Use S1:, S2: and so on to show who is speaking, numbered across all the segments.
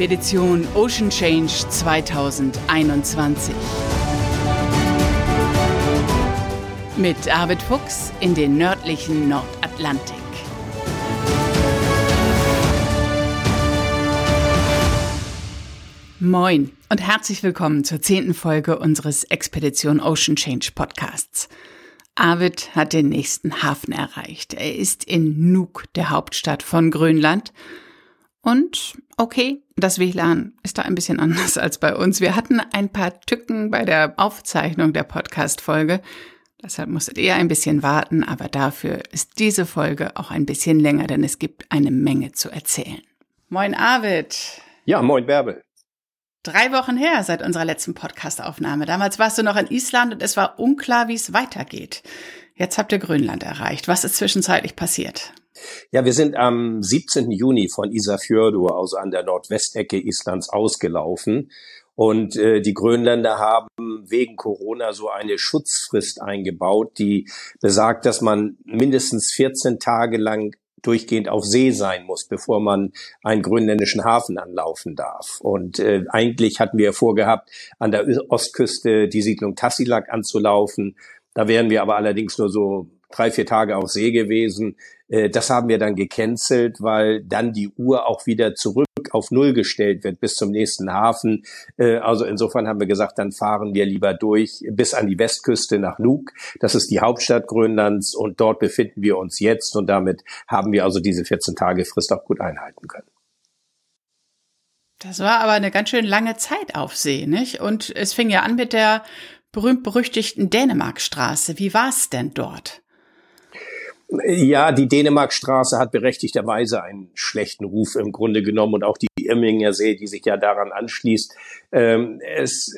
S1: Expedition Ocean Change 2021. Mit Arvid Fuchs in den nördlichen Nordatlantik. Moin und herzlich willkommen zur zehnten Folge unseres Expedition Ocean Change Podcasts. Arvid hat den nächsten Hafen erreicht. Er ist in Nuuk, der Hauptstadt von Grönland. Und okay, das WLAN ist da ein bisschen anders als bei uns. Wir hatten ein paar Tücken bei der Aufzeichnung der Podcast-Folge. Deshalb musstet ihr ein bisschen warten, aber dafür ist diese Folge auch ein bisschen länger, denn es gibt eine Menge zu erzählen. Moin Arvid.
S2: Ja, moin Bärbel.
S1: Drei Wochen her seit unserer letzten Podcastaufnahme. Damals warst du noch in Island und es war unklar, wie es weitergeht. Jetzt habt ihr Grönland erreicht. Was ist zwischenzeitlich passiert?
S2: Ja, wir sind am 17. Juni von Isafjordur, also an der Nordwestecke Islands, ausgelaufen. Und äh, die Grönländer haben wegen Corona so eine Schutzfrist eingebaut, die besagt, dass man mindestens 14 Tage lang durchgehend auf See sein muss, bevor man einen grönländischen Hafen anlaufen darf. Und äh, eigentlich hatten wir vorgehabt, an der Ostküste die Siedlung Tassilak anzulaufen. Da wären wir aber allerdings nur so drei, vier Tage auf See gewesen. Äh, das haben wir dann gecancelt, weil dann die Uhr auch wieder zurück auf Null gestellt wird bis zum nächsten Hafen. Äh, also insofern haben wir gesagt, dann fahren wir lieber durch bis an die Westküste nach Nuuk. Das ist die Hauptstadt Grönlands und dort befinden wir uns jetzt und damit haben wir also diese 14 Tage Frist auch gut einhalten können.
S1: Das war aber eine ganz schön lange Zeit auf See, nicht? Und es fing ja an mit der berühmt-berüchtigten Dänemarkstraße. Wie war es denn dort?
S2: Ja, die Dänemarkstraße hat berechtigterweise einen schlechten Ruf im Grunde genommen und auch die Irminger See, die sich ja daran anschließt. Ähm, es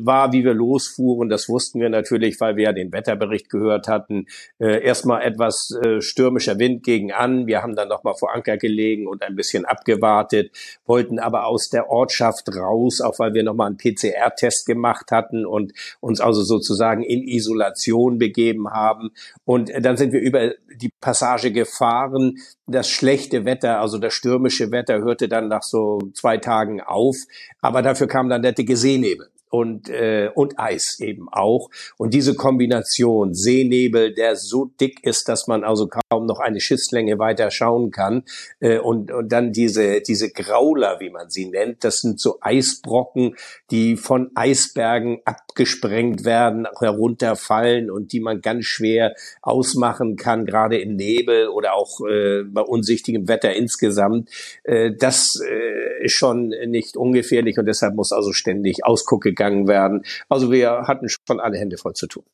S2: war, wie wir losfuhren, das wussten wir natürlich, weil wir ja den Wetterbericht gehört hatten, äh, erstmal etwas äh, stürmischer Wind gegen an. Wir haben dann nochmal vor Anker gelegen und ein bisschen abgewartet, wollten aber aus der Ortschaft raus, auch weil wir nochmal einen PCR-Test gemacht hatten und uns also sozusagen in Isolation begeben haben. Und dann sind wir über die Passage gefahren. Das schlechte Wetter, also das stürmische Wetter, hörte dann nach so zwei Tagen auf. Aber dafür kam dann der dicke Seenebel und, äh, und Eis eben auch. Und diese Kombination Seenebel, der so dick ist, dass man also kaum noch eine Schiffslänge weiter schauen kann, äh, und, und dann diese, diese Grauler, wie man sie nennt, das sind so Eisbrocken, die von Eisbergen abgesprengt werden, herunterfallen und die man ganz schwer ausmachen kann, gerade im Nebel oder auch äh, bei unsichtigem Wetter insgesamt. Äh, das äh, ist schon nicht ungefährlich und deshalb muss also ständig Ausguck gegangen werden. Also wir hatten schon alle Hände voll zu tun.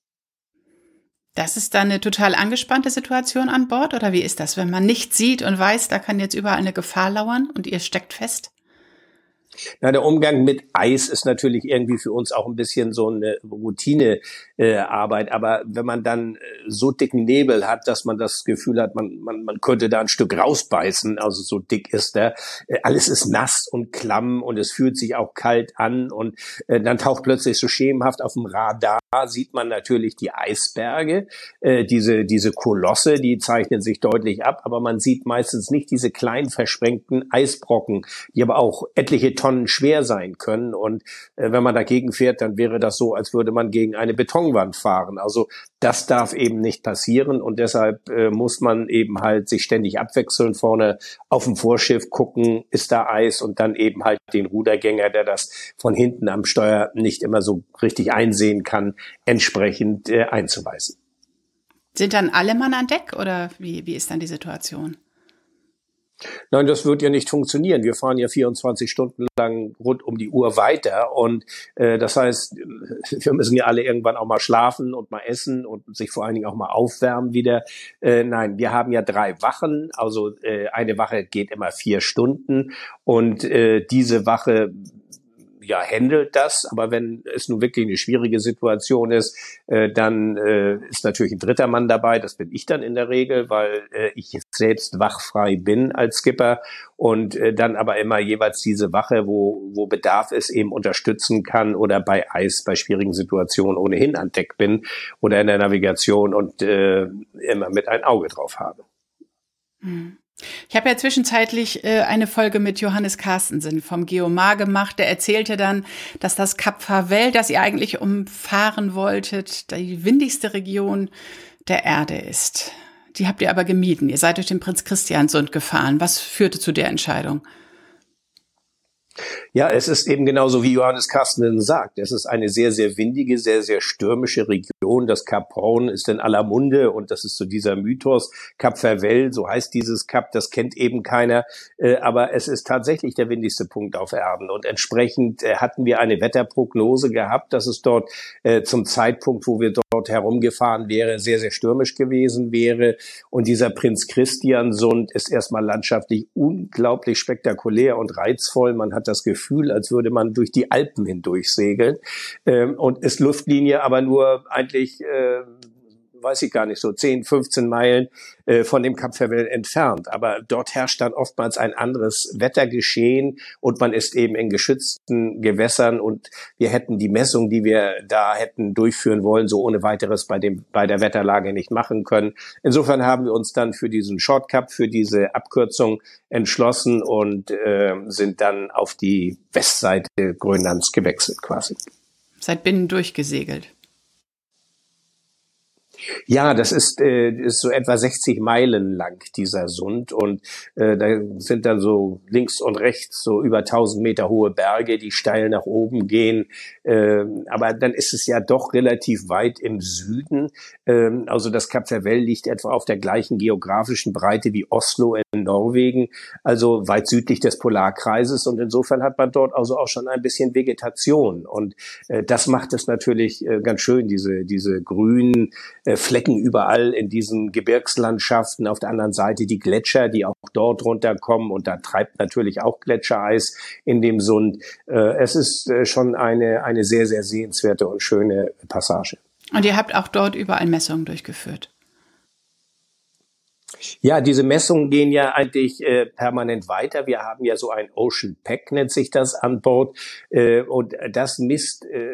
S1: Das ist dann eine total angespannte Situation an Bord oder wie ist das, wenn man nichts sieht und weiß, da kann jetzt überall eine Gefahr lauern und ihr steckt fest?
S2: Na, der Umgang mit Eis ist natürlich irgendwie für uns auch ein bisschen so eine Routinearbeit. Äh, Aber wenn man dann äh, so dicken Nebel hat, dass man das Gefühl hat, man, man, man könnte da ein Stück rausbeißen, also so dick ist der, äh, alles ist nass und klamm und es fühlt sich auch kalt an und äh, dann taucht plötzlich so schemenhaft auf dem Radar sieht man natürlich die Eisberge, äh, diese, diese Kolosse, die zeichnen sich deutlich ab, aber man sieht meistens nicht diese klein versprengten Eisbrocken, die aber auch etliche Tonnen schwer sein können. Und äh, wenn man dagegen fährt, dann wäre das so, als würde man gegen eine Betonwand fahren. Also das darf eben nicht passieren und deshalb äh, muss man eben halt sich ständig abwechseln vorne auf dem Vorschiff gucken, ist da Eis und dann eben halt den Rudergänger, der das von hinten am Steuer nicht immer so richtig einsehen kann, entsprechend äh, einzuweisen.
S1: Sind dann alle Mann an Deck oder wie, wie ist dann die Situation?
S2: Nein, das wird ja nicht funktionieren. Wir fahren ja 24 Stunden lang rund um die Uhr weiter und äh, das heißt, wir müssen ja alle irgendwann auch mal schlafen und mal essen und sich vor allen Dingen auch mal aufwärmen wieder. Äh, nein, wir haben ja drei Wachen, also äh, eine Wache geht immer vier Stunden und äh, diese Wache ja, handelt das. Aber wenn es nun wirklich eine schwierige Situation ist, äh, dann äh, ist natürlich ein dritter Mann dabei. Das bin ich dann in der Regel, weil äh, ich selbst wachfrei bin als Skipper und äh, dann aber immer jeweils diese Wache, wo, wo Bedarf ist, eben unterstützen kann oder bei Eis, bei schwierigen Situationen ohnehin an Deck bin oder in der Navigation und äh, immer mit ein Auge drauf habe.
S1: Hm. Ich habe ja zwischenzeitlich äh, eine Folge mit Johannes Carstensen vom Geomar gemacht. Der erzählte dann, dass das Kap Farvel, das ihr eigentlich umfahren wolltet, die windigste Region der Erde ist. Die habt ihr aber gemieden. Ihr seid durch den Prinz Christiansund gefahren. Was führte zu der Entscheidung?
S2: Ja, es ist eben genauso wie Johannes Carsten sagt. Es ist eine sehr, sehr windige, sehr, sehr stürmische Region. Das Kap Horn ist in aller Munde und das ist so dieser Mythos. Kap Vervel, so heißt dieses Kap, das kennt eben keiner. Äh, aber es ist tatsächlich der windigste Punkt auf Erden und entsprechend äh, hatten wir eine Wetterprognose gehabt, dass es dort äh, zum Zeitpunkt, wo wir dort herumgefahren wäre, sehr, sehr stürmisch gewesen wäre. Und dieser Prinz Christiansund ist erstmal landschaftlich unglaublich spektakulär und reizvoll. Man hat hat das Gefühl, als würde man durch die Alpen hindurch segeln. Ähm, und ist Luftlinie aber nur eigentlich äh, weiß ich gar nicht, so 10, 15 Meilen äh, von dem Kap entfernt. Aber dort herrscht dann oftmals ein anderes Wettergeschehen und man ist eben in geschützten Gewässern und wir hätten die Messung, die wir da hätten durchführen wollen, so ohne weiteres bei dem, bei der Wetterlage nicht machen können. Insofern haben wir uns dann für diesen Shortcup, für diese Abkürzung entschlossen und äh, sind dann auf die Westseite Grönlands gewechselt quasi.
S1: Seid binnen durchgesegelt.
S2: Ja, das ist, äh, ist so etwa 60 Meilen lang, dieser Sund. Und äh, da sind dann so links und rechts so über 1000 Meter hohe Berge, die steil nach oben gehen. Äh, aber dann ist es ja doch relativ weit im Süden. Äh, also das Kap Vervel liegt etwa auf der gleichen geografischen Breite wie Oslo in Norwegen, also weit südlich des Polarkreises. Und insofern hat man dort also auch schon ein bisschen Vegetation. Und äh, das macht es natürlich äh, ganz schön, diese, diese grünen äh, Flecken überall in diesen Gebirgslandschaften. Auf der anderen Seite die Gletscher, die auch dort runterkommen. Und da treibt natürlich auch Gletschereis in dem Sund. Äh, es ist äh, schon eine, eine sehr, sehr sehenswerte und schöne Passage.
S1: Und ihr habt auch dort überall Messungen durchgeführt?
S2: Ja, diese Messungen gehen ja eigentlich äh, permanent weiter. Wir haben ja so ein Ocean Pack, nennt sich das, an Bord. Äh, und das misst äh,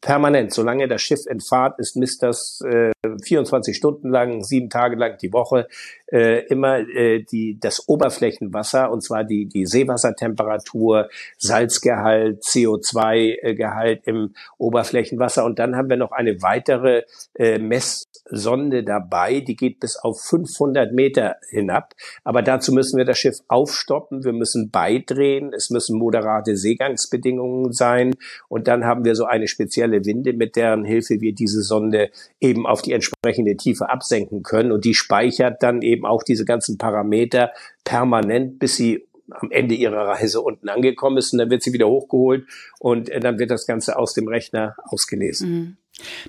S2: permanent. Solange das Schiff in Fahrt ist, misst das äh, 24 Stunden lang, sieben Tage lang die Woche äh, immer äh, die, das Oberflächenwasser, und zwar die, die Seewassertemperatur, Salzgehalt, CO2-Gehalt im Oberflächenwasser. Und dann haben wir noch eine weitere äh, Messsonde dabei, die geht bis auf 500 Meter hinab. Aber dazu müssen wir das Schiff aufstoppen, wir müssen beidrehen, es müssen moderate Seegangsbedingungen sein. Und dann haben wir so eine spezielle Winde, mit deren Hilfe wir diese Sonde eben auf die entsprechende Tiefe absenken können. Und die speichert dann eben auch diese ganzen Parameter permanent, bis sie am Ende ihrer Reise unten angekommen ist und dann wird sie wieder hochgeholt und äh, dann wird das Ganze aus dem Rechner ausgelesen. Mhm.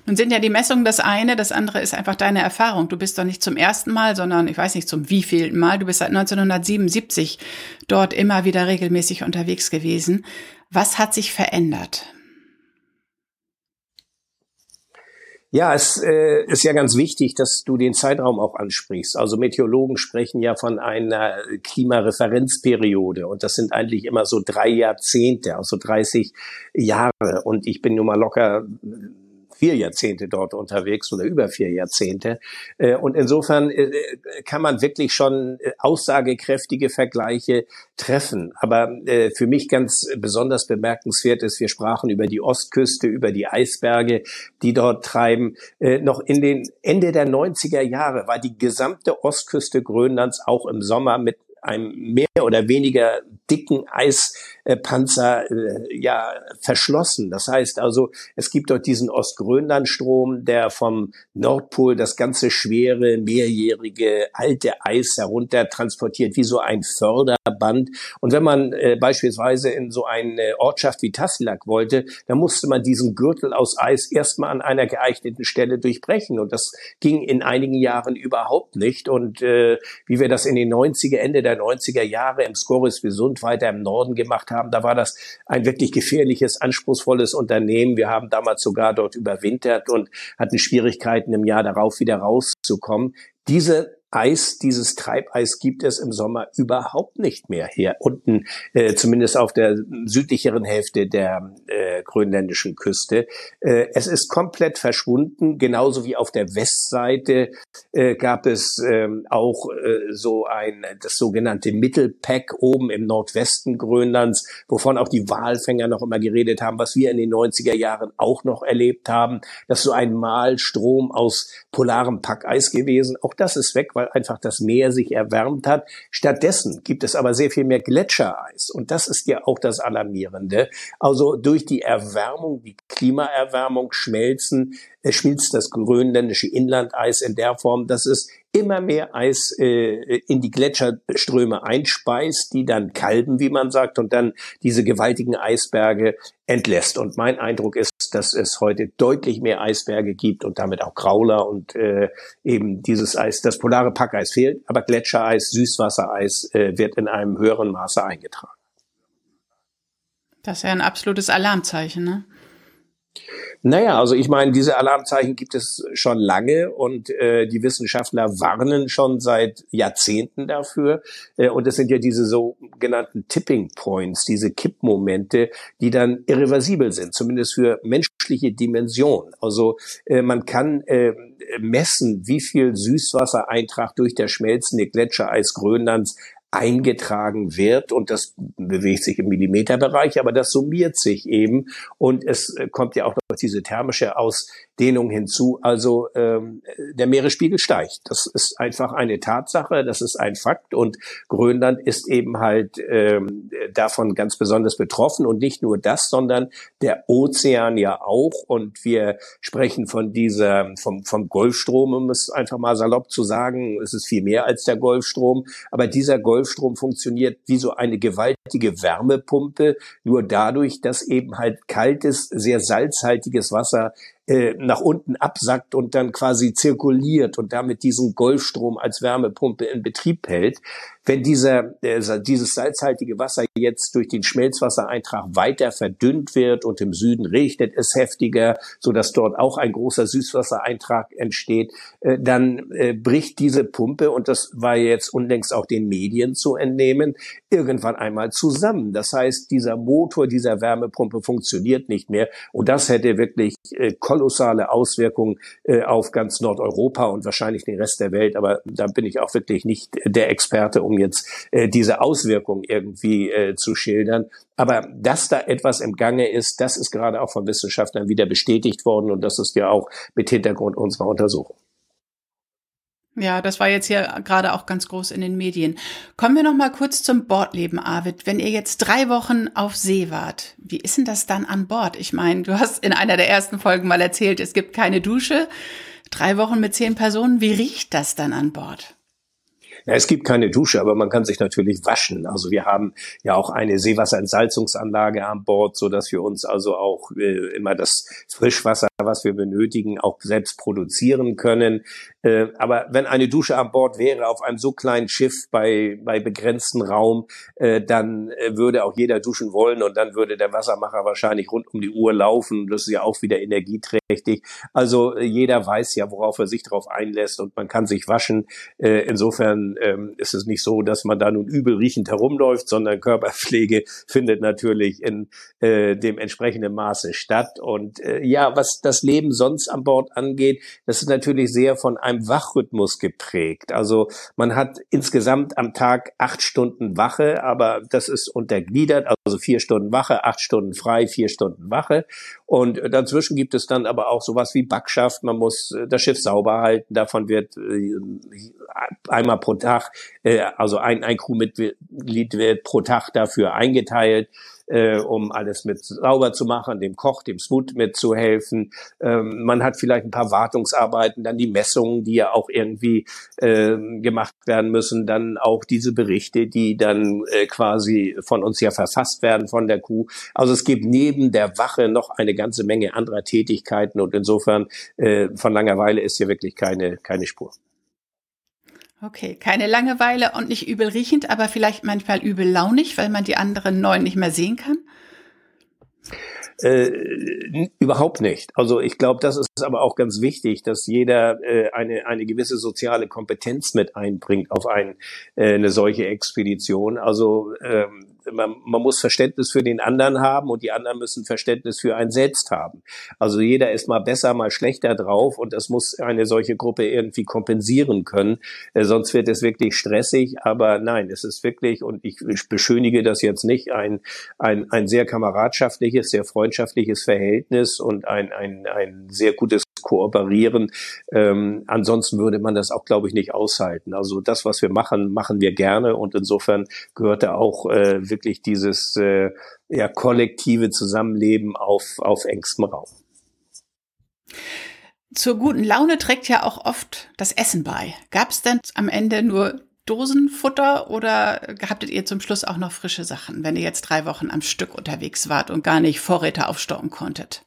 S1: Nun sind ja die Messungen das eine, das andere ist einfach deine Erfahrung. Du bist doch nicht zum ersten Mal, sondern ich weiß nicht zum wievielten Mal. Du bist seit 1977 dort immer wieder regelmäßig unterwegs gewesen. Was hat sich verändert?
S2: Ja, es äh, ist ja ganz wichtig, dass du den Zeitraum auch ansprichst. Also Meteorologen sprechen ja von einer Klimareferenzperiode und das sind eigentlich immer so drei Jahrzehnte, also 30 Jahre. Und ich bin nun mal locker vier Jahrzehnte dort unterwegs oder über vier Jahrzehnte. Äh, und insofern äh, kann man wirklich schon äh, aussagekräftige Vergleiche treffen. Aber für mich ganz besonders bemerkenswert ist, wir sprachen über die Ostküste, über die Eisberge, die dort treiben. Noch in den Ende der 90er Jahre war die gesamte Ostküste Grönlands auch im Sommer mit einem mehr oder weniger dicken Eispanzer äh, ja verschlossen. Das heißt also, es gibt dort diesen Ostgrönlandstrom, der vom Nordpol das ganze schwere, mehrjährige, alte Eis herunter transportiert, wie so ein Förderband. Und wenn man äh, beispielsweise in so eine Ortschaft wie Tassilak wollte, dann musste man diesen Gürtel aus Eis erstmal an einer geeigneten Stelle durchbrechen. Und das ging in einigen Jahren überhaupt nicht. Und äh, wie wir das in den 90er, Ende der 90er Jahre im Scoris Besund weiter im Norden gemacht haben. Da war das ein wirklich gefährliches, anspruchsvolles Unternehmen. Wir haben damals sogar dort überwintert und hatten Schwierigkeiten, im Jahr darauf wieder rauszukommen. Diese Eis, dieses Treibeis gibt es im Sommer überhaupt nicht mehr hier unten, äh, zumindest auf der südlicheren Hälfte der äh, grönländischen Küste. Äh, es ist komplett verschwunden, genauso wie auf der Westseite äh, gab es äh, auch äh, so ein das sogenannte Mittelpack oben im Nordwesten Grönlands, wovon auch die Walfänger noch immer geredet haben, was wir in den 90er Jahren auch noch erlebt haben, dass so ein Malstrom aus polarem Packeis gewesen. Auch das ist weg, weil einfach das Meer sich erwärmt hat. Stattdessen gibt es aber sehr viel mehr Gletschereis. Und das ist ja auch das Alarmierende. Also durch die Erwärmung, die Klimaerwärmung schmelzen, äh, schmilzt das grönländische Inlandeis in der Form, dass es immer mehr Eis äh, in die Gletscherströme einspeist, die dann kalben, wie man sagt, und dann diese gewaltigen Eisberge entlässt. Und mein Eindruck ist, dass es heute deutlich mehr Eisberge gibt und damit auch Grauler und äh, eben dieses Eis, das polare Packeis fehlt, aber Gletschereis, Süßwassereis äh, wird in einem höheren Maße eingetragen.
S1: Das ist ja ein absolutes Alarmzeichen, ne?
S2: Naja, also ich meine, diese Alarmzeichen gibt es schon lange und äh, die Wissenschaftler warnen schon seit Jahrzehnten dafür. Äh, und es sind ja diese sogenannten Tipping Points, diese Kippmomente, die dann irreversibel sind, zumindest für menschliche Dimensionen. Also äh, man kann äh, messen, wie viel Süßwassereintrag durch das schmelzende Gletschereis Grönlands eingetragen wird und das bewegt sich im Millimeterbereich, aber das summiert sich eben und es äh, kommt ja auch noch diese thermische Ausdehnung hinzu. Also ähm, der Meeresspiegel steigt. Das ist einfach eine Tatsache, das ist ein Fakt und Grönland ist eben halt ähm, davon ganz besonders betroffen und nicht nur das, sondern der Ozean ja auch und wir sprechen von dieser vom vom Golfstrom, um es einfach mal salopp zu sagen. Es ist viel mehr als der Golfstrom, aber dieser Golf Golfstrom funktioniert wie so eine gewaltige Wärmepumpe, nur dadurch, dass eben halt kaltes, sehr salzhaltiges Wasser äh, nach unten absackt und dann quasi zirkuliert und damit diesen Golfstrom als Wärmepumpe in Betrieb hält. Wenn dieser, äh, dieses salzhaltige Wasser jetzt durch den Schmelzwassereintrag weiter verdünnt wird und im Süden regnet es heftiger, so dass dort auch ein großer Süßwassereintrag entsteht, äh, dann äh, bricht diese Pumpe, und das war jetzt unlängst auch den Medien zu entnehmen, irgendwann einmal zusammen. Das heißt, dieser Motor dieser Wärmepumpe funktioniert nicht mehr und das hätte wirklich kolossale Auswirkungen äh, auf ganz Nordeuropa und wahrscheinlich den Rest der Welt. Aber da bin ich auch wirklich nicht der Experte, um jetzt äh, diese Auswirkungen irgendwie äh, zu schildern. Aber dass da etwas im Gange ist, das ist gerade auch von Wissenschaftlern wieder bestätigt worden und das ist ja auch mit Hintergrund unserer Untersuchung.
S1: Ja, das war jetzt hier gerade auch ganz groß in den Medien. Kommen wir noch mal kurz zum Bordleben, Arvid. Wenn ihr jetzt drei Wochen auf See wart, wie ist denn das dann an Bord? Ich meine, du hast in einer der ersten Folgen mal erzählt, es gibt keine Dusche. Drei Wochen mit zehn Personen. Wie riecht das dann an Bord?
S2: Ja, es gibt keine Dusche, aber man kann sich natürlich waschen. Also wir haben ja auch eine Seewasserentsalzungsanlage an Bord, so dass wir uns also auch äh, immer das Frischwasser, was wir benötigen, auch selbst produzieren können. Äh, aber wenn eine Dusche an Bord wäre auf einem so kleinen Schiff bei, bei begrenzten Raum, äh, dann äh, würde auch jeder duschen wollen und dann würde der Wassermacher wahrscheinlich rund um die Uhr laufen. Das ist ja auch wieder energieträchtig. Also äh, jeder weiß ja, worauf er sich darauf einlässt und man kann sich waschen. Äh, insofern ähm, ist es nicht so, dass man da nun übel riechend herumläuft, sondern Körperpflege findet natürlich in äh, dem entsprechenden Maße statt. Und äh, ja, was das Leben sonst an Bord angeht, das ist natürlich sehr von einem Wachrhythmus geprägt. Also man hat insgesamt am Tag acht Stunden Wache, aber das ist untergliedert, also vier Stunden Wache, acht Stunden frei, vier Stunden Wache. Und dazwischen gibt es dann aber auch sowas wie Backschaft. Man muss äh, das Schiff sauber halten. Davon wird äh, einmal pro Tag, äh, also ein, ein Crewmitglied wird pro Tag dafür eingeteilt äh, um alles mit sauber zu machen, dem Koch, dem Smut mitzuhelfen. Ähm, man hat vielleicht ein paar Wartungsarbeiten, dann die Messungen, die ja auch irgendwie äh, gemacht werden müssen, dann auch diese Berichte, die dann äh, quasi von uns ja verfasst werden von der Kuh. Also es gibt neben der Wache noch eine ganze Menge anderer Tätigkeiten und insofern äh, von Langeweile ist hier wirklich keine, keine Spur.
S1: Okay, keine Langeweile und nicht übel riechend, aber vielleicht manchmal übel launig, weil man die anderen neun nicht mehr sehen kann?
S2: Äh, überhaupt nicht. Also ich glaube, das ist aber auch ganz wichtig, dass jeder äh, eine, eine gewisse soziale Kompetenz mit einbringt auf ein, äh, eine solche Expedition. Also ähm, man, man muss Verständnis für den anderen haben und die anderen müssen Verständnis für einen selbst haben. Also jeder ist mal besser, mal schlechter drauf und das muss eine solche Gruppe irgendwie kompensieren können. Äh, sonst wird es wirklich stressig. Aber nein, es ist wirklich, und ich, beschönige das jetzt nicht, ein, ein, ein sehr kameradschaftliches, sehr freundschaftliches Verhältnis und ein, ein, ein sehr gutes kooperieren. Ähm, ansonsten würde man das auch, glaube ich, nicht aushalten. Also das, was wir machen, machen wir gerne und insofern gehört da auch äh, wirklich dieses äh, ja, kollektive Zusammenleben auf, auf engstem Raum.
S1: Zur guten Laune trägt ja auch oft das Essen bei. Gab es denn am Ende nur Dosenfutter oder habtet ihr zum Schluss auch noch frische Sachen, wenn ihr jetzt drei Wochen am Stück unterwegs wart und gar nicht Vorräte aufstocken konntet?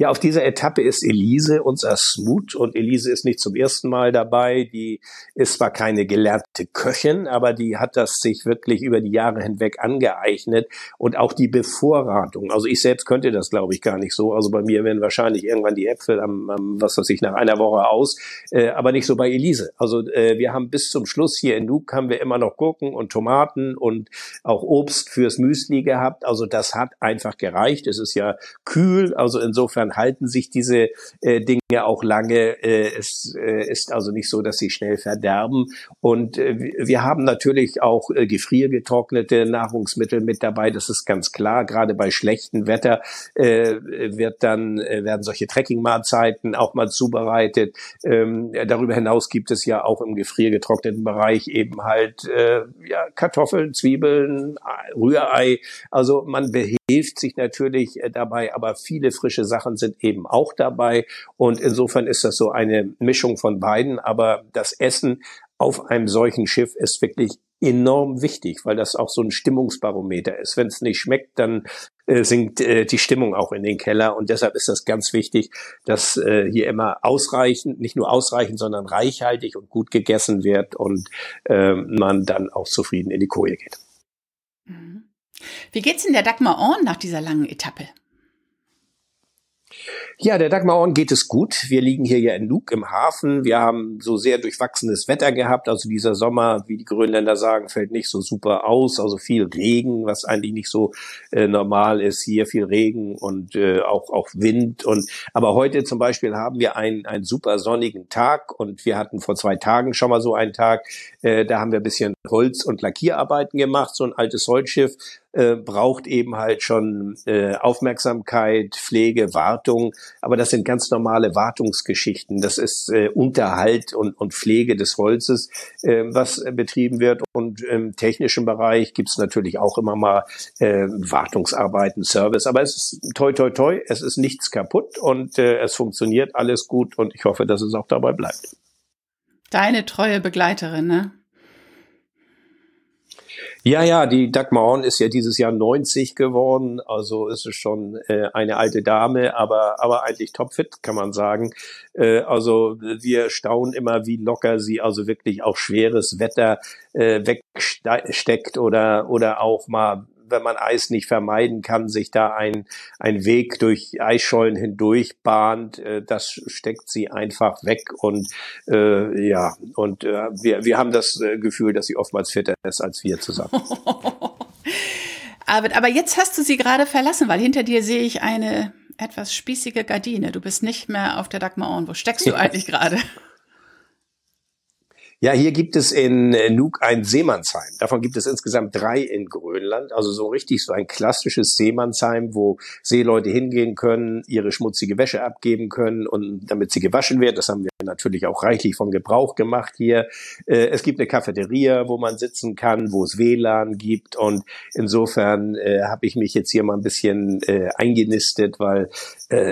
S2: Ja, auf dieser Etappe ist Elise unser Smut und Elise ist nicht zum ersten Mal dabei. Die ist zwar keine gelernte Köchin, aber die hat das sich wirklich über die Jahre hinweg angeeignet und auch die Bevorratung. Also ich selbst könnte das, glaube ich, gar nicht so. Also bei mir werden wahrscheinlich irgendwann die Äpfel am, am was weiß ich, nach einer Woche aus, äh, aber nicht so bei Elise. Also äh, wir haben bis zum Schluss hier in Nuuk haben wir immer noch Gurken und Tomaten und auch Obst fürs Müsli gehabt. Also das hat einfach gereicht. Es ist ja kühl, also insofern dann halten sich diese äh, Dinge auch lange. Äh, es äh, ist also nicht so, dass sie schnell verderben. Und äh, wir haben natürlich auch äh, gefriergetrocknete Nahrungsmittel mit dabei. Das ist ganz klar. Gerade bei schlechtem Wetter äh, wird dann äh, werden solche Trekkingmahlzeiten auch mal zubereitet. Ähm, darüber hinaus gibt es ja auch im gefriergetrockneten Bereich eben halt äh, ja, Kartoffeln, Zwiebeln, Rührei. Also man behilft sich natürlich äh, dabei, aber viele frische Sachen sind eben auch dabei. Und insofern ist das so eine Mischung von beiden. Aber das Essen auf einem solchen Schiff ist wirklich enorm wichtig, weil das auch so ein Stimmungsbarometer ist. Wenn es nicht schmeckt, dann äh, sinkt äh, die Stimmung auch in den Keller. Und deshalb ist das ganz wichtig, dass äh, hier immer ausreichend, nicht nur ausreichend, sondern reichhaltig und gut gegessen wird und äh, man dann auch zufrieden in die Koje geht.
S1: Mhm. Wie geht's in der Dagmar Orn nach dieser langen Etappe?
S2: Ja, der Dagmar geht es gut. Wir liegen hier ja in Nuuk im Hafen. Wir haben so sehr durchwachsenes Wetter gehabt. Also dieser Sommer, wie die Grönländer sagen, fällt nicht so super aus. Also viel Regen, was eigentlich nicht so äh, normal ist. Hier viel Regen und äh, auch, auch Wind. Und aber heute zum Beispiel haben wir einen, einen super sonnigen Tag und wir hatten vor zwei Tagen schon mal so einen Tag. Äh, da haben wir ein bisschen Holz- und Lackierarbeiten gemacht. So ein altes Holzschiff äh, braucht eben halt schon äh, Aufmerksamkeit, Pflege, Wartung. Aber das sind ganz normale Wartungsgeschichten. Das ist äh, Unterhalt und, und Pflege des Holzes, äh, was betrieben wird. Und im technischen Bereich gibt's natürlich auch immer mal äh, Wartungsarbeiten, Service. Aber es ist toi, toi, toi. Es ist nichts kaputt und äh, es funktioniert alles gut. Und ich hoffe, dass es auch dabei bleibt.
S1: Deine treue Begleiterin, ne?
S2: Ja, ja, die Dagmar Horn ist ja dieses Jahr 90 geworden, also ist es schon äh, eine alte Dame, aber aber eigentlich topfit, kann man sagen. Äh, also wir staunen immer, wie locker sie also wirklich auch schweres Wetter äh, wegsteckt oder oder auch mal wenn man Eis nicht vermeiden kann, sich da ein, ein Weg durch Eisschollen hindurch bahnt, äh, das steckt sie einfach weg und äh, ja, und äh, wir, wir haben das äh, Gefühl, dass sie oftmals fitter ist als wir zusammen.
S1: aber, aber jetzt hast du sie gerade verlassen, weil hinter dir sehe ich eine etwas spießige Gardine. Du bist nicht mehr auf der Dagmar Wo steckst du eigentlich gerade?
S2: Ja, hier gibt es in äh, Nuuk ein Seemannsheim. Davon gibt es insgesamt drei in Grönland. Also so richtig so ein klassisches Seemannsheim, wo Seeleute hingehen können, ihre schmutzige Wäsche abgeben können und damit sie gewaschen wird. Das haben wir natürlich auch reichlich von Gebrauch gemacht hier. Äh, es gibt eine Cafeteria, wo man sitzen kann, wo es WLAN gibt und insofern äh, habe ich mich jetzt hier mal ein bisschen eingenistet, weil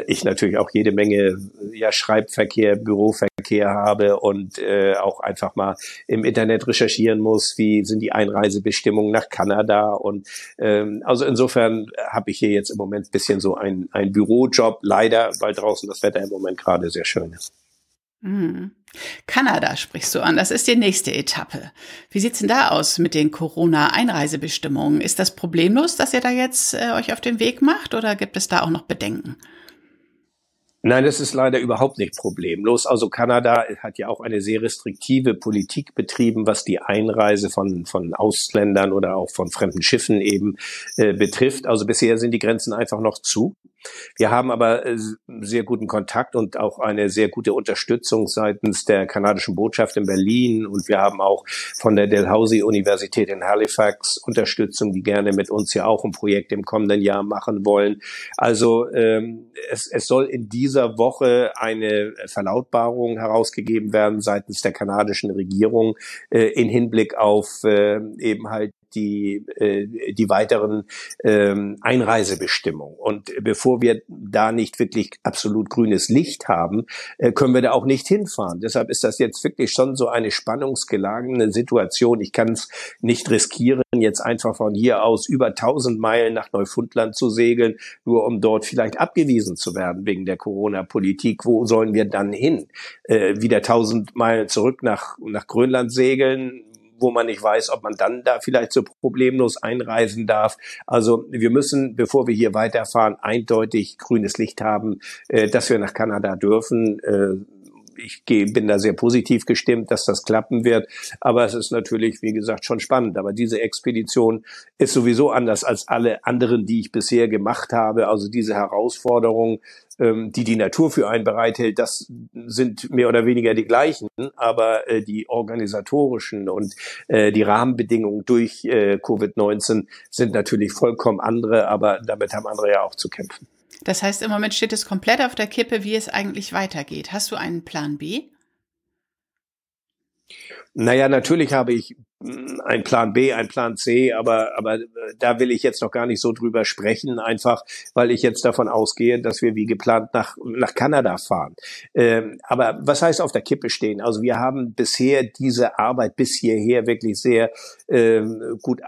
S2: ich natürlich auch jede Menge ja Schreibverkehr, Büroverkehr habe und auch einfach mal im Internet recherchieren muss, wie sind die Einreisebestimmungen nach Kanada und ähm, also insofern habe ich hier jetzt im Moment bisschen so ein, ein Bürojob, leider, weil draußen das Wetter im Moment gerade sehr schön ist.
S1: Mhm. Kanada sprichst du an, das ist die nächste Etappe. Wie sieht's denn da aus mit den Corona-Einreisebestimmungen? Ist das problemlos, dass ihr da jetzt äh, euch auf den Weg macht oder gibt es da auch noch Bedenken?
S2: Nein, das ist leider überhaupt nicht problemlos. Also Kanada hat ja auch eine sehr restriktive Politik betrieben, was die Einreise von, von Ausländern oder auch von fremden Schiffen eben äh, betrifft. Also bisher sind die Grenzen einfach noch zu. Wir haben aber äh, sehr guten Kontakt und auch eine sehr gute Unterstützung seitens der kanadischen Botschaft in Berlin und wir haben auch von der Dalhousie Universität in Halifax Unterstützung, die gerne mit uns ja auch ein Projekt im kommenden Jahr machen wollen. Also ähm, es, es soll in dieser Woche eine Verlautbarung herausgegeben werden seitens der kanadischen Regierung äh, in Hinblick auf äh, eben halt die, äh, die weiteren ähm, Einreisebestimmungen. Und bevor wir da nicht wirklich absolut grünes Licht haben, äh, können wir da auch nicht hinfahren. Deshalb ist das jetzt wirklich schon so eine spannungsgelagene Situation. Ich kann es nicht riskieren, jetzt einfach von hier aus über 1000 Meilen nach Neufundland zu segeln, nur um dort vielleicht abgewiesen zu werden wegen der Corona-Politik. Wo sollen wir dann hin? Äh, wieder 1000 Meilen zurück nach, nach Grönland segeln? Wo man nicht weiß, ob man dann da vielleicht so problemlos einreisen darf. Also wir müssen, bevor wir hier weiterfahren, eindeutig grünes Licht haben, äh, dass wir nach Kanada dürfen. Äh, ich bin da sehr positiv gestimmt, dass das klappen wird. Aber es ist natürlich, wie gesagt, schon spannend. Aber diese Expedition ist sowieso anders als alle anderen, die ich bisher gemacht habe. Also diese Herausforderung, ähm, die die Natur für einen bereithält, das sind mehr oder weniger die gleichen, aber äh, die organisatorischen und äh, die Rahmenbedingungen durch äh, Covid-19 sind natürlich vollkommen andere, aber damit haben andere ja auch zu kämpfen.
S1: Das heißt, im Moment steht es komplett auf der Kippe, wie es eigentlich weitergeht. Hast du einen Plan B?
S2: Naja, natürlich habe ich ein Plan B, ein Plan C, aber, aber äh, da will ich jetzt noch gar nicht so drüber sprechen, einfach weil ich jetzt davon ausgehe, dass wir wie geplant nach, nach Kanada fahren. Ähm, aber was heißt auf der Kippe stehen? Also wir haben bisher diese Arbeit bis hierher wirklich sehr ähm, gut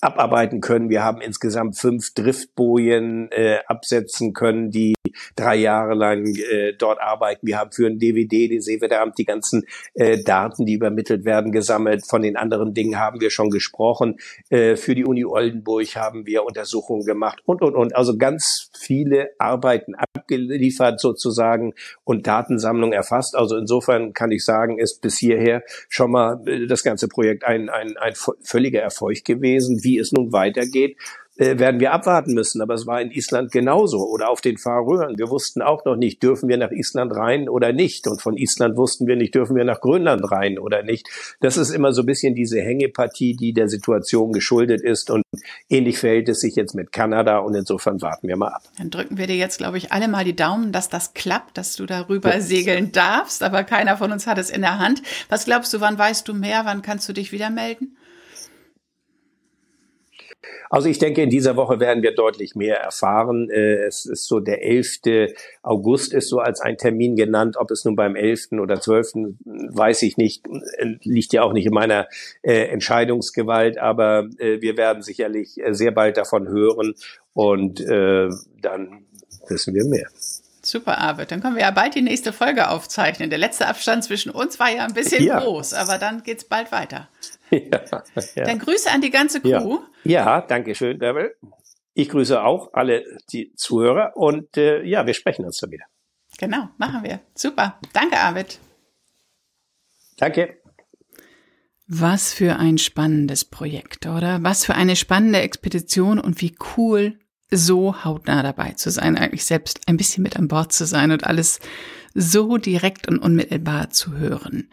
S2: abarbeiten können. Wir haben insgesamt fünf Driftbojen äh, absetzen können, die drei Jahre lang äh, dort arbeiten. Wir haben für ein DVD, den Seeweteramt, die ganzen äh, Daten, die übermittelt werden, gesammelt von den anderen anderen Dingen haben wir schon gesprochen. Äh, für die Uni Oldenburg haben wir Untersuchungen gemacht und, und, und. Also ganz viele Arbeiten abgeliefert sozusagen und Datensammlung erfasst. Also insofern kann ich sagen, ist bis hierher schon mal äh, das ganze Projekt ein, ein, ein völliger Erfolg gewesen. Wie es nun weitergeht, äh, werden wir abwarten müssen. Aber es war in Island genauso oder auf den Färöern. Wir wussten auch noch nicht, dürfen wir nach Island rein oder nicht. Und von Island wussten wir nicht, dürfen wir nach Grönland rein oder nicht. Das ist immer so ein bisschen diese Hängepartie, die der Situation geschuldet ist. Und ähnlich verhält es sich jetzt mit Kanada. Und insofern warten wir mal ab.
S1: Dann drücken wir dir jetzt, glaube ich, alle mal die Daumen, dass das klappt, dass du darüber ja. segeln darfst. Aber keiner von uns hat es in der Hand. Was glaubst du, wann weißt du mehr? Wann kannst du dich wieder melden?
S2: Also ich denke, in dieser Woche werden wir deutlich mehr erfahren. Äh, es ist so, der 11. August ist so als ein Termin genannt. Ob es nun beim 11. oder 12. weiß ich nicht, liegt ja auch nicht in meiner äh, Entscheidungsgewalt, aber äh, wir werden sicherlich sehr bald davon hören und dann wissen wir mehr.
S1: Super, Arvid. Dann können wir ja bald die nächste Folge aufzeichnen. Der letzte Abstand zwischen uns war ja ein bisschen ja. groß, aber dann geht's bald weiter. Ja, ja. Dann Grüße an die ganze
S2: Crew. Ja, ja danke schön, Bärbel. Ich grüße auch alle die Zuhörer und äh, ja, wir sprechen uns dann wieder.
S1: Genau, machen wir. Super. Danke, Arvid.
S2: Danke.
S1: Was für ein spannendes Projekt, oder? Was für eine spannende Expedition und wie cool, so hautnah dabei zu sein, eigentlich selbst ein bisschen mit an Bord zu sein und alles so direkt und unmittelbar zu hören.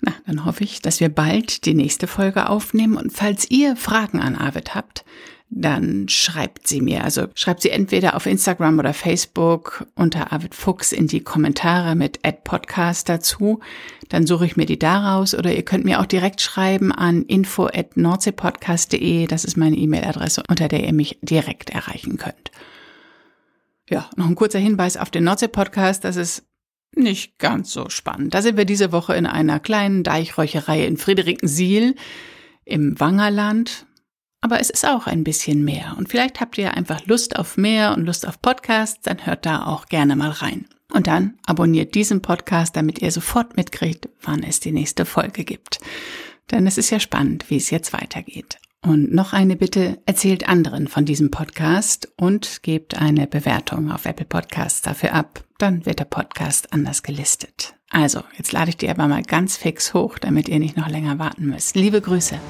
S1: Na, dann hoffe ich, dass wir bald die nächste Folge aufnehmen und falls ihr Fragen an Arvid habt, dann schreibt sie mir. Also schreibt sie entweder auf Instagram oder Facebook unter Arvid Fuchs in die Kommentare mit Ad Podcast dazu. Dann suche ich mir die daraus oder ihr könnt mir auch direkt schreiben an info at nordseepodcast.de. Das ist meine E-Mail-Adresse, unter der ihr mich direkt erreichen könnt. Ja, noch ein kurzer Hinweis auf den Nordsee-Podcast. Das ist nicht ganz so spannend. Da sind wir diese Woche in einer kleinen Deichräucherei in Friederikensiel im Wangerland. Aber es ist auch ein bisschen mehr. Und vielleicht habt ihr einfach Lust auf mehr und Lust auf Podcasts, dann hört da auch gerne mal rein. Und dann abonniert diesen Podcast, damit ihr sofort mitkriegt, wann es die nächste Folge gibt. Denn es ist ja spannend, wie es jetzt weitergeht. Und noch eine Bitte, erzählt anderen von diesem Podcast und gebt eine Bewertung auf Apple Podcasts dafür ab. Dann wird der Podcast anders gelistet. Also, jetzt lade ich die aber mal ganz fix hoch, damit ihr nicht noch länger warten müsst. Liebe Grüße.